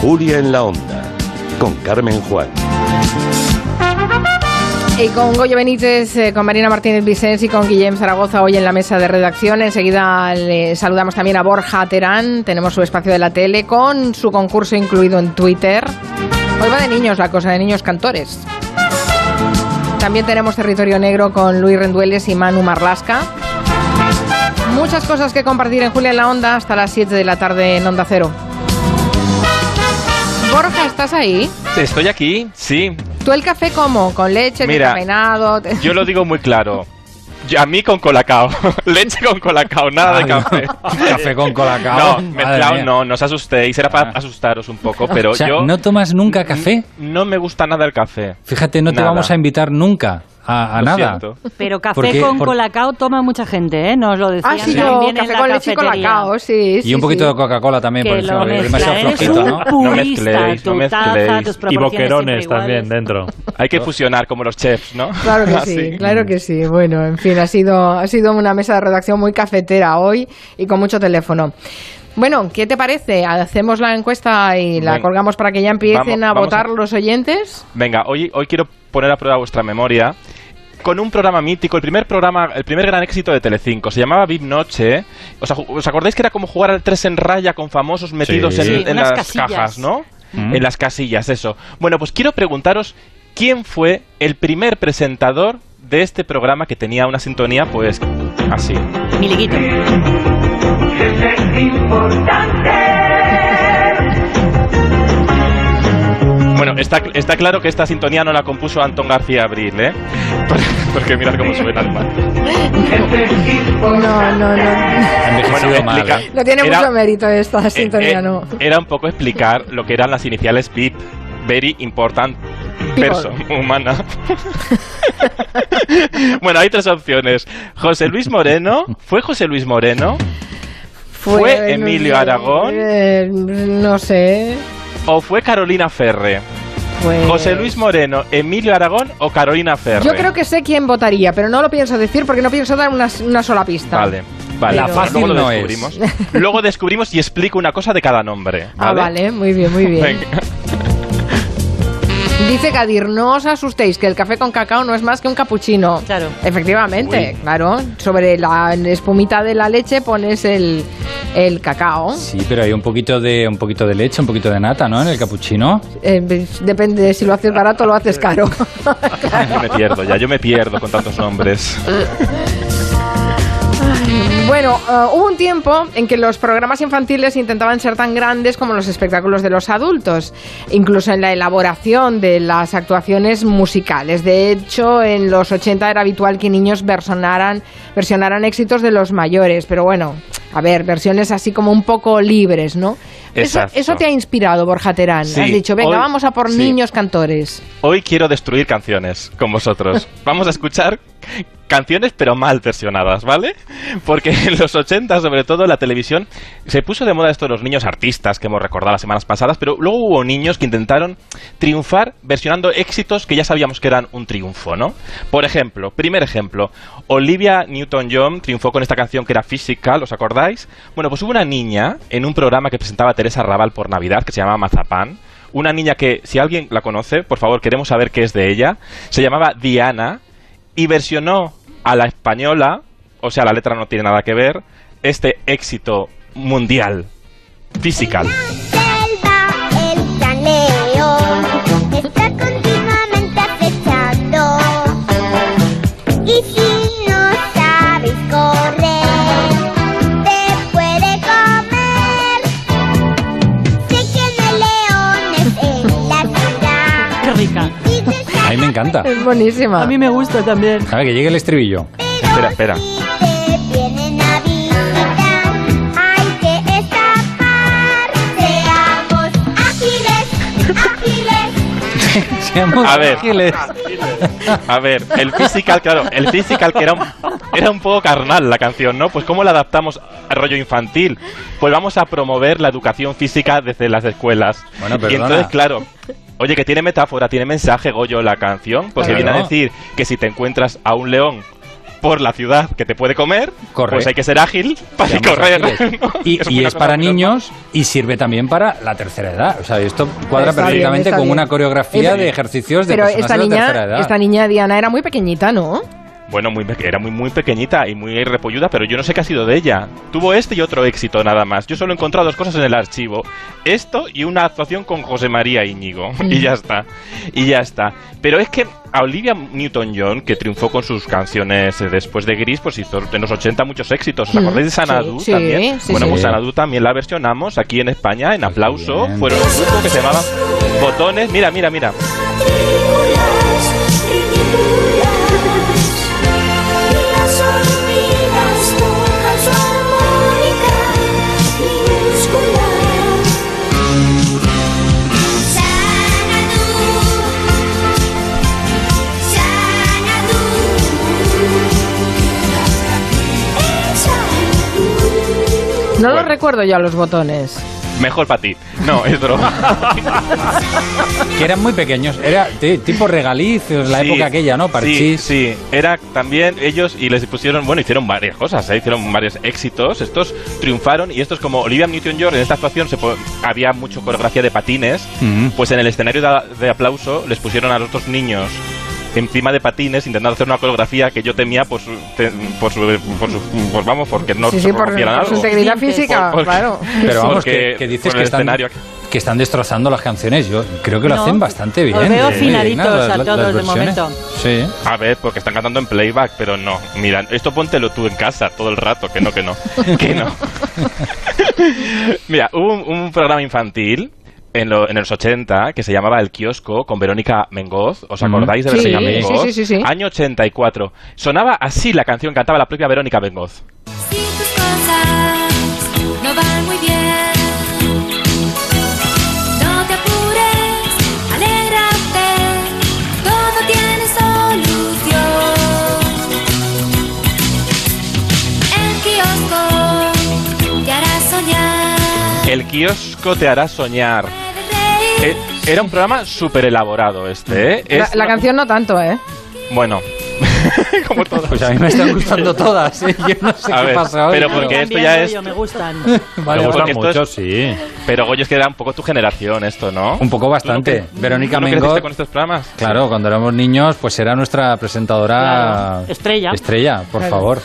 Julia en la Onda, con Carmen Juan. Y con Goyo Benítez, eh, con Marina Martínez Vicens y con Guillem Zaragoza hoy en la mesa de redacción. Enseguida le saludamos también a Borja Terán. Tenemos su espacio de la tele con su concurso incluido en Twitter. Hoy va de niños la cosa, de niños cantores. También tenemos Territorio Negro con Luis Rendueles y Manu Marlasca. Muchas cosas que compartir en Julia en la Onda hasta las 7 de la tarde en Onda Cero. Borja, ¿estás ahí? Estoy aquí, sí. ¿Tú el café cómo? ¿Con leche, Mira, descafeinado? Yo lo digo muy claro. Yo- A mí con colacao. Leche con colacao, nada de café. Café con colacao. No, mezclado no, no os asustéis. Era para Ah. asustaros un poco, pero O sea, yo ¿no tomas nunca café? no me gusta nada el café. Fíjate, no te vamos a invitar nunca a, a nada. siento. Pero café con Por- colacao toma mucha gente, ¿eh? Nos lo decían Ah, sí, también yo, en café con leche y colacao, sí. Y un poquito de Coca-Cola también, Que por eso, demasiado mezcla. Eres flojito, ¿no? purista, mezcléis, no mezcléis. Y boquerones también dentro. Hay que fusionar como los chefs, ¿no? Claro que sí, claro que sí. Bueno, en fin, ha sido, ha sido una mesa de redacción muy cafetera hoy y con mucho teléfono. Bueno, ¿qué te parece? Hacemos la encuesta y la Venga. colgamos para que ya empiecen Vamos- a vamos votar a- los oyentes. Venga, hoy, hoy quiero poner a prueba vuestra memoria con un programa mítico, el primer programa, el primer gran éxito de Telecinco. Se llamaba VIP Noche. ¿Os, aj- os acordáis que era como jugar al 3 en raya con famosos metidos Sí. en, Sí, en unas las casillas. cajas, no? Mm. En las casillas, eso. Bueno, pues quiero preguntaros quién fue el primer presentador de este programa que tenía una sintonía, pues, así. Miliguito. Bueno, está, está claro que esta sintonía no la compuso Antón García Abril, ¿eh? Porque mirad cómo suena el mal. No, no, no. Mal, ¿eh? No tiene Era- mucho mérito esta Eh, sintonía, eh, no. Era un poco explicar lo que eran las iniciales VIP. Very important person, humana. bueno, hay tres opciones. José Luis Moreno. ¿Fue José Luis Moreno? ¿Fue Emilio Aragón? eh, no sé. ¿O fue Carolina Ferre? Pues- ¿José Luis Moreno, Emilio Aragón o Carolina Ferre? Yo creo que sé quién votaría, pero no lo pienso decir porque no pienso dar una, una sola pista. Vale, vale. La fácil Luego lo no descubrimos. Luego descubrimos y explico una cosa de cada nombre. Ah, ¿vale? vale, muy bien, muy bien. Venga. Dice Kadir, no os asustéis, que el café con cacao no es más que un capuchino. Claro. Efectivamente, Uy. claro. Sobre la espumita de la leche pones el, el cacao. Sí, pero hay un poquito de un poquito de leche, un poquito de nata, ¿no? En el capuchino. Eh, depende de si lo haces barato o lo haces caro. Yo me pierdo ya, yo me pierdo con tantos nombres. Bueno, eh, hubo un tiempo en que los programas infantiles intentaban ser tan grandes como los espectáculos de los adultos, incluso en la elaboración de las actuaciones musicales. De hecho, en los 80 era habitual que niños versionaran, versionaran éxitos de los mayores, pero bueno, a ver, versiones así como un poco libres, ¿no? Eso, eso te ha inspirado, Borja Terán. Sí, Has dicho, venga, hoy- vamos a por sí. niños cantores. Hoy quiero destruir canciones con vosotros. Vamos a escuchar canciones pero mal versionadas, ¿vale? Porque en los 80, sobre todo, la televisión se puso de moda esto de los niños artistas que hemos recordado las semanas pasadas, pero luego hubo niños que intentaron triunfar versionando éxitos que ya sabíamos que eran un triunfo, ¿no? Por ejemplo, primer ejemplo, Olivia Newton-John triunfó con esta canción que era Physical, ¿os acordáis? Bueno, pues hubo una niña en un programa que presentaba Teresa Raval por Navidad que se llamaba Mazapán, una niña que, si alguien la conoce, por favor, queremos saber qué es de ella. Se llamaba Diana y versionó a la española, o sea, la letra no tiene nada que ver, este éxito mundial, Physical. Encanta. Es buenísima. A mí me gusta también. A ver, que llegue el estribillo. Espera, espera. a visitar hay que escapar seamos ágiles ágiles Seamos A ver. ágiles. A ver, el Physical, claro, el Physical que era un, era un poco carnal la canción, ¿no? Pues ¿cómo la adaptamos a rollo infantil? Pues vamos a promover la educación física desde las escuelas. Bueno, y perdona. entonces, claro, oye, que tiene metáfora, tiene mensaje, Goyo, la canción, porque Claro. viene a decir que si te encuentras a un león por la ciudad que te puede comer, Corre. pues hay que ser ágil para Seamos correr. Y, es para niños y sirve también para la tercera edad. O sea, esto cuadra Está perfectamente con bien. una coreografía Es- de ejercicios de Pero personas esta de la tercera niña, edad. esta niña Diana era muy pequeñita, ¿no? Bueno, muy, era muy, muy pequeñita y muy repolluda, pero yo no sé qué ha sido de ella. Tuvo este y otro éxito nada más. Yo solo he encontrado dos cosas en el archivo. Esto y una actuación con José María Íñigo. Mm. Y ya está. Y ya está. Pero es que a Olivia Newton-John, que triunfó con sus canciones eh, después de Gris, pues hizo en los 80 muchos éxitos. ¿Os Mm, acordáis de Sanadu sí, también? sí, bueno, sí. pues Sanadu también la versionamos aquí en España, en aplauso. bien. Fueron un grupo que se llamaba Botones. Mira, mira, mira. No los Bueno. recuerdo ya los botones. Mejor para ti. No, es broma. Que eran muy pequeños. Era ti- tipo regalicios, la Sí, época aquella, ¿no? Sí, Parchís. sí, era también ellos y les pusieron, bueno, hicieron varias cosas, ¿eh? hicieron varios éxitos, estos triunfaron y estos como Olivia Newton-John en esta actuación se po- había mucho coreografía de patines, pues en el escenario de, de aplauso les pusieron a los dos niños encima de patines intentando hacer una coreografía que yo temía por su, te- por su, por su- por, vamos, porque no sí, se sí, por, su integridad física, porque- claro. Pero vamos, que, que dices que están, que están destrozando las canciones. Yo creo que lo No, hacen bastante bien. os veo eh, afinaditos a las todos de momento. Sí. A ver, porque están cantando en playback, pero no. Mira, esto póntelo tú en casa todo el rato, que no, que no, que no. Mira, hubo un, un programa infantil en, lo- en los 80 que se llamaba El Kiosco con Verónica Mengoz. ¿Os acordáis de Sí, Verónica sí, Mengoz? sí, sí, sí. Año 84. Sonaba así la canción, cantaba la propia Verónica Mengoz. Si tus cosas no van muy bien, no te apures, alégrate, todo tiene solución. El kiosco te hará soñar. El Kiosco te hará soñar. Eh, Era un programa súper elaborado este, ¿eh? La, Es la una- canción no tanto, ¿eh? Bueno, como todas. Pues a mí me están gustando todas. ¿eh? Yo no sé A qué ver, pasa hoy. pero porque esto ya es- yo, me gustan. Vale, Me vale. gusta Porque esto mucho, es- sí. Pero Goyo, es que era un poco tu generación esto, ¿no? Un poco bastante. ¿Tú no Verónica tú no Mengot, con estos programas? Claro, cuando éramos niños, pues era nuestra presentadora Claro, estrella. Estrella, por Claro. favor.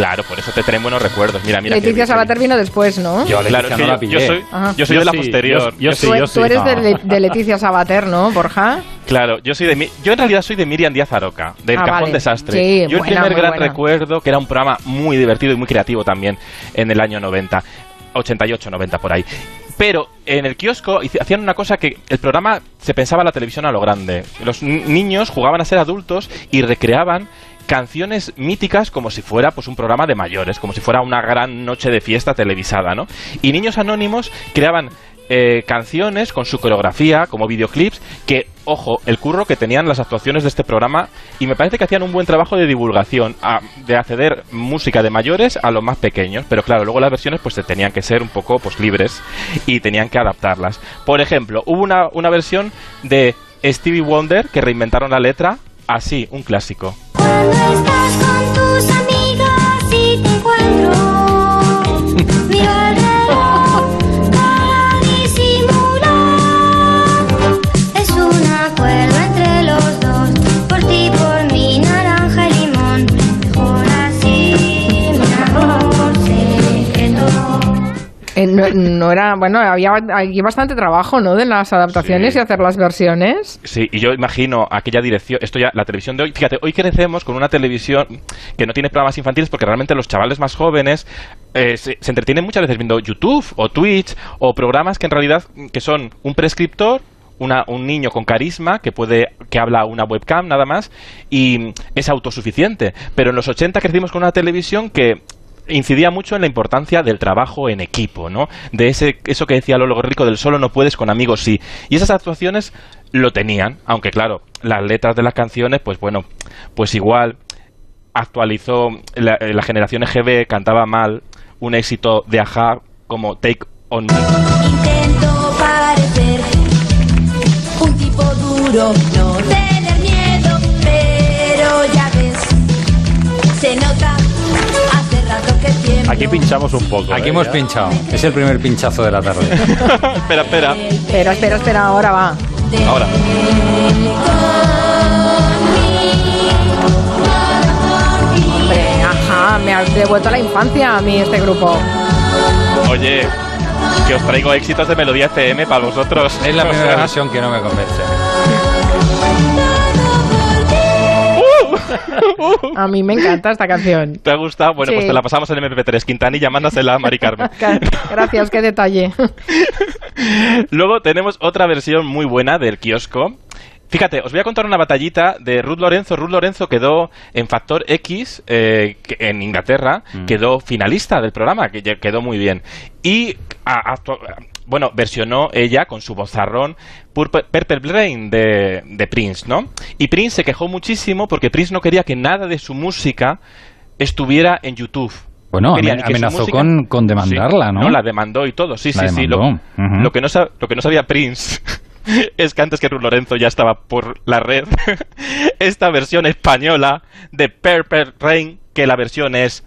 Claro, por eso te traen buenos recuerdos. Mira, mira. Leticia Sabater vino después, ¿no? Yo Claro, Leticia es que no yo, la pillé. yo soy, yo soy Yo de la sí, posterior. yo- yo Yo sí, tú, yo tú eres no. de, Le- de Leticia Sabater, ¿no, Borja? Claro, yo soy de Mi- yo en realidad soy de Miriam Díaz Aroca, del Ah, Cajón vale. Desastre. Sí, yo el primer gran buena. recuerdo, que era un programa muy divertido y muy creativo también en el año 90, 88, 90 por ahí. Pero en el kiosco hacían una cosa que el programa se pensaba la televisión a lo grande. Los ni- niños jugaban a ser adultos y recreaban canciones míticas como si fuera pues un programa de mayores, como si fuera una gran noche de fiesta televisada, ¿no? Y niños anónimos creaban eh, canciones con su coreografía, como videoclips, que, ojo, el curro que tenían las actuaciones de este programa, y me parece que hacían un buen trabajo de divulgación, de acceder música de mayores a los más pequeños, pero claro, luego las versiones pues tenían que ser un poco pues libres y tenían que adaptarlas. Por ejemplo, hubo una, una versión de Stevie Wonder que reinventaron la letra así, un clásico. Cuando estás Eh, no, no era, bueno, había aquí bastante trabajo, ¿no? De las adaptaciones Sí. y hacer las versiones. Sí, y yo imagino aquella dirección, esto ya, la televisión de hoy, fíjate, hoy crecemos con una televisión que no tiene programas infantiles porque realmente los chavales más jóvenes eh, se, se entretienen muchas veces viendo YouTube o Twitch o programas que en realidad que son un prescriptor una- un niño con carisma que puede que habla una webcam nada más y es autosuficiente pero en los 80 crecimos con una televisión que incidía mucho en la importancia del trabajo en equipo, ¿no? De ese eso que decía Lolo Rico del solo no puedes con amigos sí. Y esas actuaciones lo tenían, aunque claro, las letras de las canciones, pues bueno, pues igual actualizó la, la generación EGB cantaba mal un éxito de Aja como Take on Me. Intento parecer un tipo duro, no tener miedo, pero ya ves, Aquí pinchamos un poco. Aquí ¿eh? hemos Ya. pinchado. Es el primer pinchazo de la tarde. espera, espera. Espera, espera, espera, ahora va. Ahora. Hombre, ajá, me ha devuelto a la infancia a mí este grupo. Oye, que os traigo éxitos de Melodía FM para vosotros. Es la primera versión que no me convence. A mí me encanta esta canción. ¿Te ha gustado? Bueno, Sí. pues te la pasamos en MP3. Quintanilla, mándasela a Mari Carmen. Gracias, qué detalle. Luego tenemos otra versión muy buena del kiosco. Fíjate, os voy a contar una batallita de Ruth Lorenzo. Ruth Lorenzo quedó en Factor X eh, en Inglaterra, quedó finalista del programa, que quedó muy bien. Y, a- actu- bueno, versionó ella con su vozarrón Purple, Brain de, de Prince, ¿no? Y Prince se quejó muchísimo porque Prince no quería que nada de su música estuviera en YouTube. Bueno, No amenazó música- con, con demandarla, Sí. ¿no? la demandó y todo, sí, La sí, sí. Lo, que no sa- lo que no sabía Prince es que antes que Ruth Lorenzo ya estaba por la red esta versión española de Purple Rain, que la versión es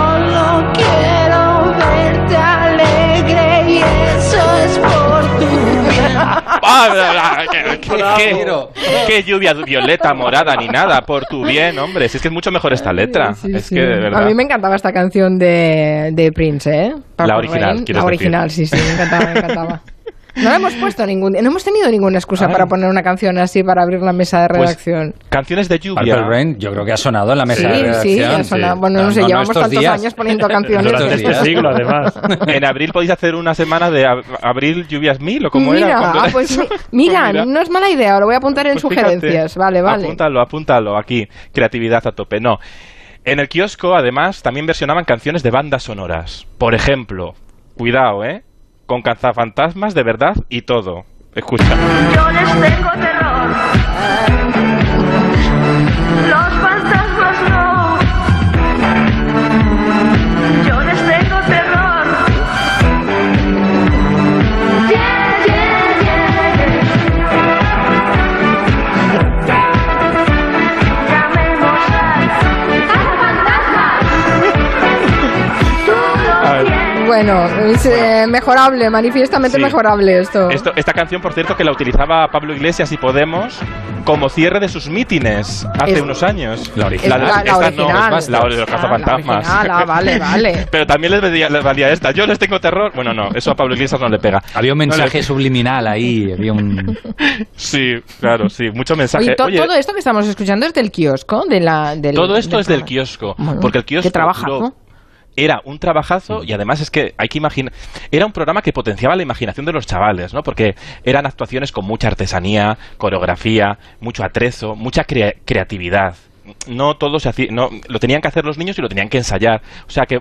¡Ah, qué, qué- qué- Bravo. qué lluvia violeta, morada, ni nada, por tu bien, hombre. Si es que es mucho mejor esta letra. Sí, es sí. que, de verdad. A mí me encantaba esta canción de, de Prince, ¿eh? Purple original, Rain. quieres La original, sí, sí, me encantaba, me encantaba. No le hemos puesto ningún, no hemos tenido ninguna excusa Ay. para poner una canción así para abrir la mesa de Pues, redacción. Canciones de lluvia. Purple Rain, yo creo que ha sonado en la mesa sí, de sí, redacción. ha sonado. Bueno, no, No, sé, no llevamos tantos días. años poniendo canciones. Durante este siglo, además. En abril podéis hacer una semana de ab- abril lluvias mil o como Mira, era. ah, pues mi- mira, Pues mira. no es mala idea, lo voy a apuntar en Pues fíjate, sugerencias. Vale, vale. Apúntalo, apúntalo aquí. Creatividad a tope. No. En el kiosco, además, también versionaban canciones de bandas sonoras. Por ejemplo, cuidado, ¿eh? Con cazafantasmas de verdad y todo. Escucha. Yo Bueno, es eh, mejorable, manifiestamente Sí. mejorable esto. Esto- esta canción, por cierto, que la utilizaba Pablo Iglesias y Podemos como cierre de sus mítines hace Es- unos años. La original. de- La- la esta no, original. es la de los Ah, la original, ah, vale, vale. Pero también les valía, les valía esta. Yo les tengo terror. Bueno, no, eso a Pablo Iglesias no le pega. Había un No mensaje subliminal ahí, había un... Sí, claro, sí, mucho mensaje. Oye, to- Oye, todo esto que estamos escuchando es del kiosco, de la, del, todo esto es del kiosco, Bueno, porque el kiosco Qué trabajazo. lo- era un trabajazo y además es que hay que imaginar era un programa que potenciaba la imaginación de los chavales, ¿no? Porque eran actuaciones con mucha artesanía, coreografía, mucho atrezo, mucha crea- creatividad. No todo se hacía, no lo tenían que hacer los niños y lo tenían que ensayar. O sea que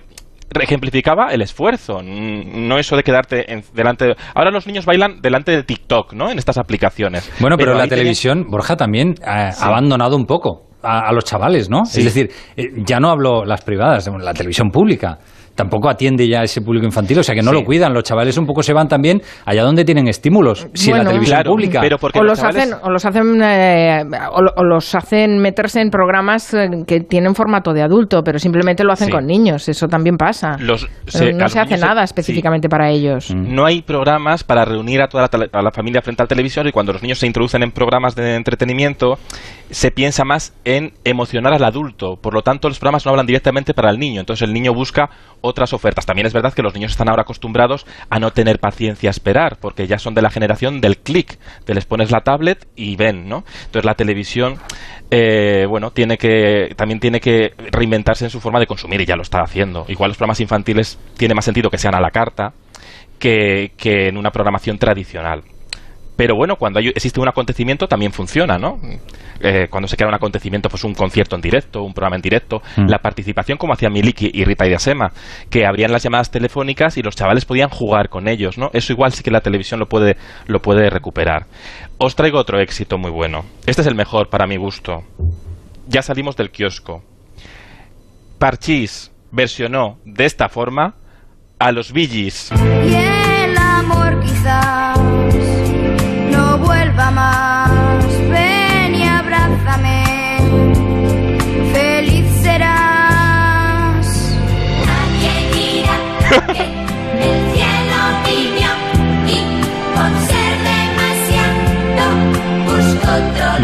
ejemplificaba el esfuerzo, no eso de quedarte en- delante. de- Ahora los niños bailan delante de TikTok, ¿no? En estas aplicaciones. Bueno, pero, la televisión, Borja, también ha, ha abandonado un poco a, a los chavales, ¿no? Sí. Es decir, eh, ya no hablo las privadas, la televisión pública. Tampoco atiende ya a ese público infantil, o sea que no Sí. lo cuidan. Los chavales un poco se van también allá donde tienen estímulos. Si Bueno, la televisión Claro, pública. pero porque o los los chavales- hacen o los hacen eh, o, lo- o los hacen meterse en programas eh, que tienen formato de adulto pero simplemente lo hacen Sí. con niños eso también pasa Los- se- no se hace se- nada sí. específicamente para ellos No hay programas para reunir a toda la, a la familia frente al televisor y cuando los niños se introducen en programas de entretenimiento se piensa más en emocionar al adulto. Por lo tanto, los programas no hablan directamente para el niño. Entonces el niño busca otras ofertas. También es verdad que los niños están ahora acostumbrados a no tener paciencia a esperar porque ya son de la generación del clic. Te les pones la tablet y ven, ¿no? Entonces la televisión, eh, bueno, tiene que también tiene que reinventarse en su forma de consumir y ya lo está haciendo. Igual los programas infantiles tiene más sentido que sean a la carta que, que en una programación tradicional. Pero bueno, cuando hay- existe un acontecimiento también funciona, ¿no? Eh, cuando se crea un acontecimiento, pues un concierto en directo, un programa en directo, Mm. la participación como hacía Miliki y Rita y Asema, que abrían las llamadas telefónicas y los chavales podían jugar con ellos, ¿no? Eso igual sí que la televisión lo puede, lo puede recuperar. Os traigo otro éxito muy bueno. Este es el mejor para mi gusto. Ya salimos del kiosco. Parchís versionó de esta forma a los Gees.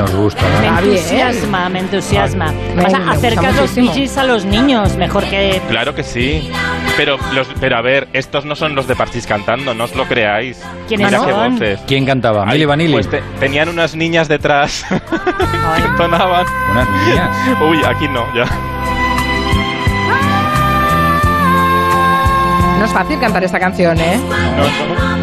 Nos gusta, Me entusiasma, me entusiasma. Me- o sea, acercas los Gees a los niños, mejor que... Claro que sí. Pero, los, pero a ver, estos no son los de Parchís cantando, no os lo creáis. ¿Quiénes Mira qué son? voces. ¿Quién cantaba? Ay, ¿Milli Vanilli? Pues te- tenían unas niñas detrás que entonaban. Unas niñas. Uy, aquí no, ya. No es fácil cantar esta canción, ¿eh? No, no.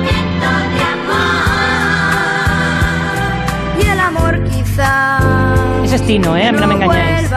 Es Tino, ¿eh? A mí no me engañáis.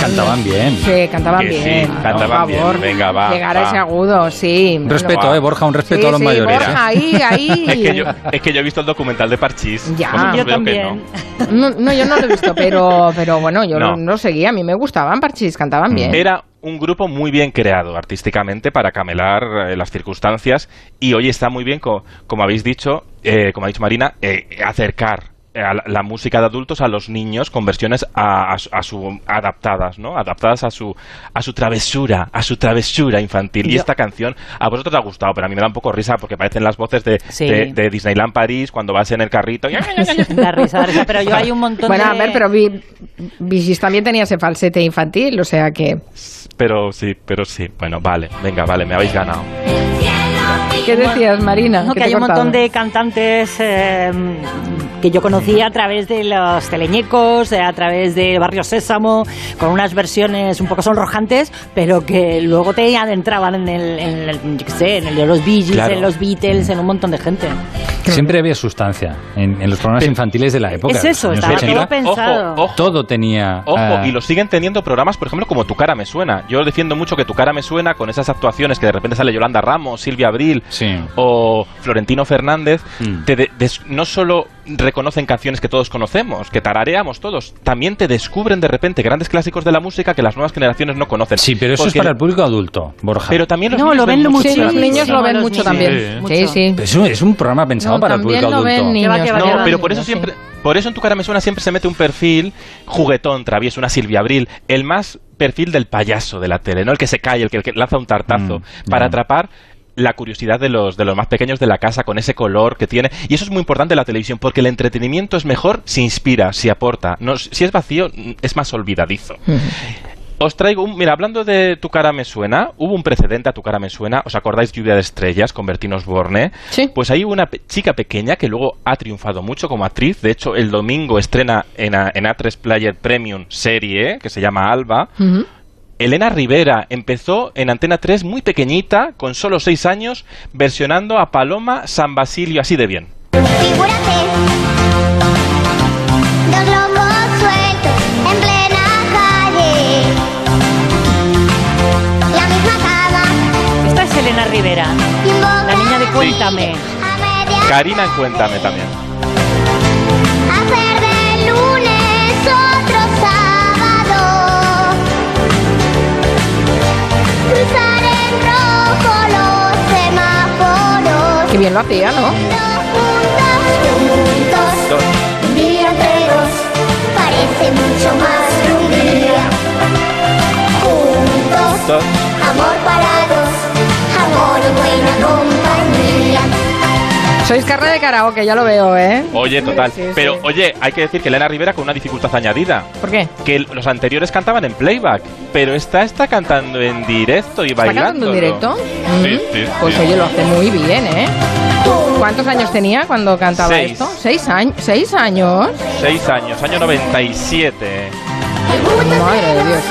Cantaban bien. Sí, cantaban Que sí, bien. cantaban por bien. favor. Venga, va, Llegar a ese agudo, sí. Un respeto. ¿eh, Borja? Un respeto Sí, a los sí, mayores. Borja, ¿eh? ahí, ahí. Es que, yo, es que yo he visto el documental de Parchís. Ya. Vosotros Yo veo que también. no. No, no, yo no lo he visto, pero, pero bueno, yo No. lo seguía. A mí me gustaban Parchís, cantaban bien. Era un grupo muy bien creado artísticamente para camelar eh, las circunstancias y hoy está muy bien, co- como habéis dicho, eh, como ha dicho Marina, eh, acercar a la, la música de adultos a los niños con versiones a, a su- a su adaptadas, ¿no? Adaptadas a su a su travesura, a su travesura infantil. Y Yo- esta canción a vosotros os ha gustado, pero a mí me da un poco risa porque parecen las voces de, Sí. de, de Disneyland París cuando vas en el carrito. Da risa, da risa. Pero yo hay un montón Bueno, de... a ver, pero Vi- Vigis también tenía ese falsete infantil, o sea que... Pero sí, pero sí. Bueno, vale, venga, vale, me habéis ganado. ¿Qué decías, Marina? No, ¿Qué que hay un montón de cantantes eh, que yo conocí a través de los teleñecos, eh, a través de Barrio Sésamo, con unas versiones un poco sonrojantes, pero que luego te adentraban en el, en el, yo qué sé, en el de los Bee Gees, Claro. en los Beatles, en un montón de gente. Siempre había sustancia en, en los programas Pero- infantiles de la época. Es eso, estaba 80. todo pensado. Ojo, ojo. Todo tenía. Ojo, ah, y lo siguen teniendo programas, por ejemplo, como Tu cara me suena. Yo defiendo mucho que Tu cara me suena con esas actuaciones que de repente sale Yolanda Ramos, Silvia Abril Sí. o Florentino Fernández. Mm. Te de- des- no solo reconocen canciones que todos conocemos, que tarareamos todos, también te descubren de repente grandes clásicos de la música que las nuevas generaciones no conocen. Sí, pero eso Porque- es para el público adulto, Borja. Pero también los No, niños lo ven mucho mucho. Sí, Clara los niños lo ven mucho también. Sí, Sí, eso es un programa pensado No, para el público lo ven adulto. niños, ¿no? pero por eso siempre, por eso en tu cara me suena siempre se mete un perfil juguetón, travieso, una Silvia Abril, el más perfil del payaso de la tele, no el que se cae, el que, el que lanza un tartazo, Mm, para atrapar la curiosidad de los, de los más pequeños de la casa con ese color que tiene. Y eso es muy importante en la televisión, porque el entretenimiento es mejor si inspira, si aporta. No, si es vacío, es más olvidadizo. Os traigo un. Mira, hablando de Tu cara me suena, hubo un precedente a Tu cara me suena. ¿Os acordáis Lluvia de Estrellas con Bertín Osborne? Sí. Pues hay una chica pequeña que luego ha triunfado mucho como actriz. De hecho, el domingo estrena en, A- en A3 Player Premium serie que se llama Alba. Elena Rivera empezó en Antena 3 muy pequeñita, con solo 6 años, versionando a Paloma San Basilio así de bien. Figúrate, dos locos sueltos en plena calle. La misma cama Esta es Elena Rivera, la niña de Cuéntame. Media Karina, en cuéntame también. Bien lo hacía, ¿no? Juntos, juntos. Un día entre dos parece mucho más que un día. Juntos, amor para dos, amor y buena compañía. Sois carne de karaoke, ya lo veo, ¿eh? Oye, total. Sí, sí. Pero, oye, hay que decir que Elena Rivera con una dificultad añadida. ¿Por qué? Que los anteriores cantaban en playback, pero esta está cantando en directo y ¿Está bailando. cantando en directo? Sí, Mm. sí, Pues oye, lo hace muy bien, ¿eh? ¿Cuántos años tenía cuando cantaba Seis. esto? ¿Seis años? ¿Seis años? Seis años, año 97. Madre de Dios.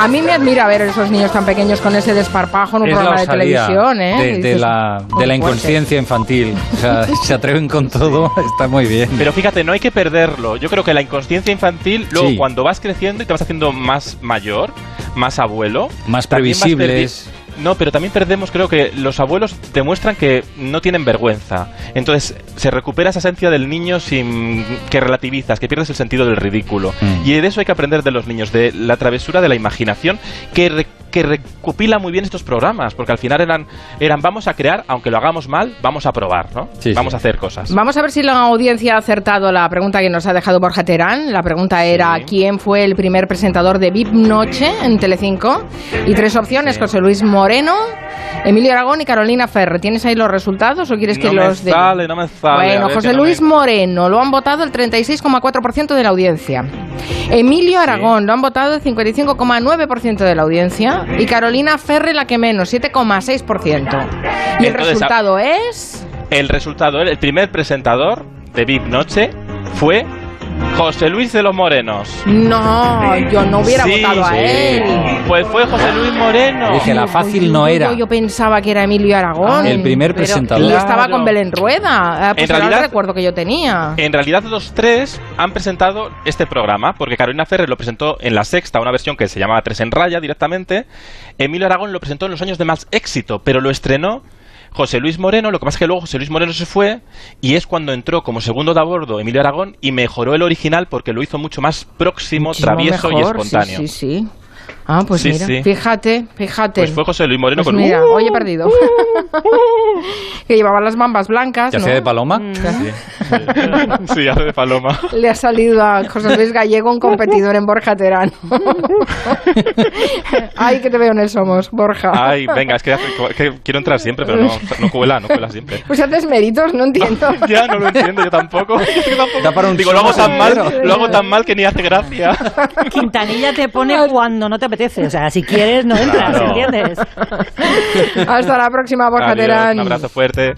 A mí me admira ver esos niños tan pequeños con ese desparpajo en un Es programa de televisión, ¿eh? de, Y de dices, la, de la inconsciencia infantil. O sea, se atreven con todo, está muy bien. Pero fíjate, no hay que perderlo. Yo creo que la inconsciencia infantil, luego Sí. cuando vas creciendo y te vas haciendo más mayor, más abuelo, Más previsibles. No, pero también perdemos, creo que los abuelos demuestran que no tienen vergüenza. Entonces se recupera esa esencia del niño sin que relativizas, que pierdes el sentido del ridículo. Mm. Y de eso hay que aprender de los niños, de la travesura de la imaginación que, que recopila muy bien estos programas, porque al final eran, eran vamos a crear, aunque lo hagamos mal, vamos a probar, ¿no? Sí, vamos sí. a hacer cosas. Vamos a ver si la audiencia ha acertado la pregunta que nos ha dejado Borja Terán. La pregunta era Sí. ¿quién fue el primer presentador de VIP Noche en Telecinco? Y tres opciones, Sí. José Luis Moreno, Emilio Aragón y Carolina Ferre. ¿Tienes ahí los resultados o quieres que no los me dé? sale, no me sale. Bueno, ver, José no Luis me- Moreno lo han votado el 36,4% de la audiencia. Emilio Aragón lo han votado el 55,9% de la audiencia. Y Carolina Ferre la que menos, 7,6%. Y el resultado es... El resultado, el primer presentador de VIP Noche fue José Luis de los Morenos. No, yo no hubiera Sí, votado a él. Pues fue José Luis Moreno. Dije, la fácil no Yo- era. Yo, pensaba que era Emilio Aragón. El primer presentador. Y estaba con Belén Rueda. Ah, pues En era el realidad- recuerdo que yo tenía. En realidad los tres han presentado este programa, porque Carolina Ferrer lo presentó en la sexta, una versión que se llamaba Tres en Raya directamente. Emilio Aragón lo presentó en los años de más éxito, pero lo estrenó José Luis Moreno. Lo que pasa es que luego José Luis Moreno se fue y es cuando entró como segundo de a bordo Emilio Aragón y mejoró el original porque lo hizo mucho más próximo, Muchísimo travieso y espontáneo. Sí, sí, sí. Ah, pues Sí, mira, sí. fíjate, fíjate. Pues fue José Luis Moreno Pues con mira, ¡Uh! hoy he perdido. que llevaba las bambas blancas, ¿Ya ¿no? hacía de paloma? Mm. Sí, hace de paloma. Le ha salido a José Luis Gallego un competidor en Borja Terán. Ay, que te veo en el Somos, Borja. Ay, venga, es que, que quiero entrar siempre, pero no, no cuela, no cuela siempre. Pues haces méritos, no entiendo. Ya no lo entiendo, yo tampoco. Yo tampoco. Da para un Digo, lo hago tan mal, lo hago tan mal que ni hace gracia. Quintanilla te pone cuando no te apetece. O sea, si quieres, no entras, Claro. ¿entiendes? Hasta la próxima, Borja Adiós, Terán. un abrazo fuerte.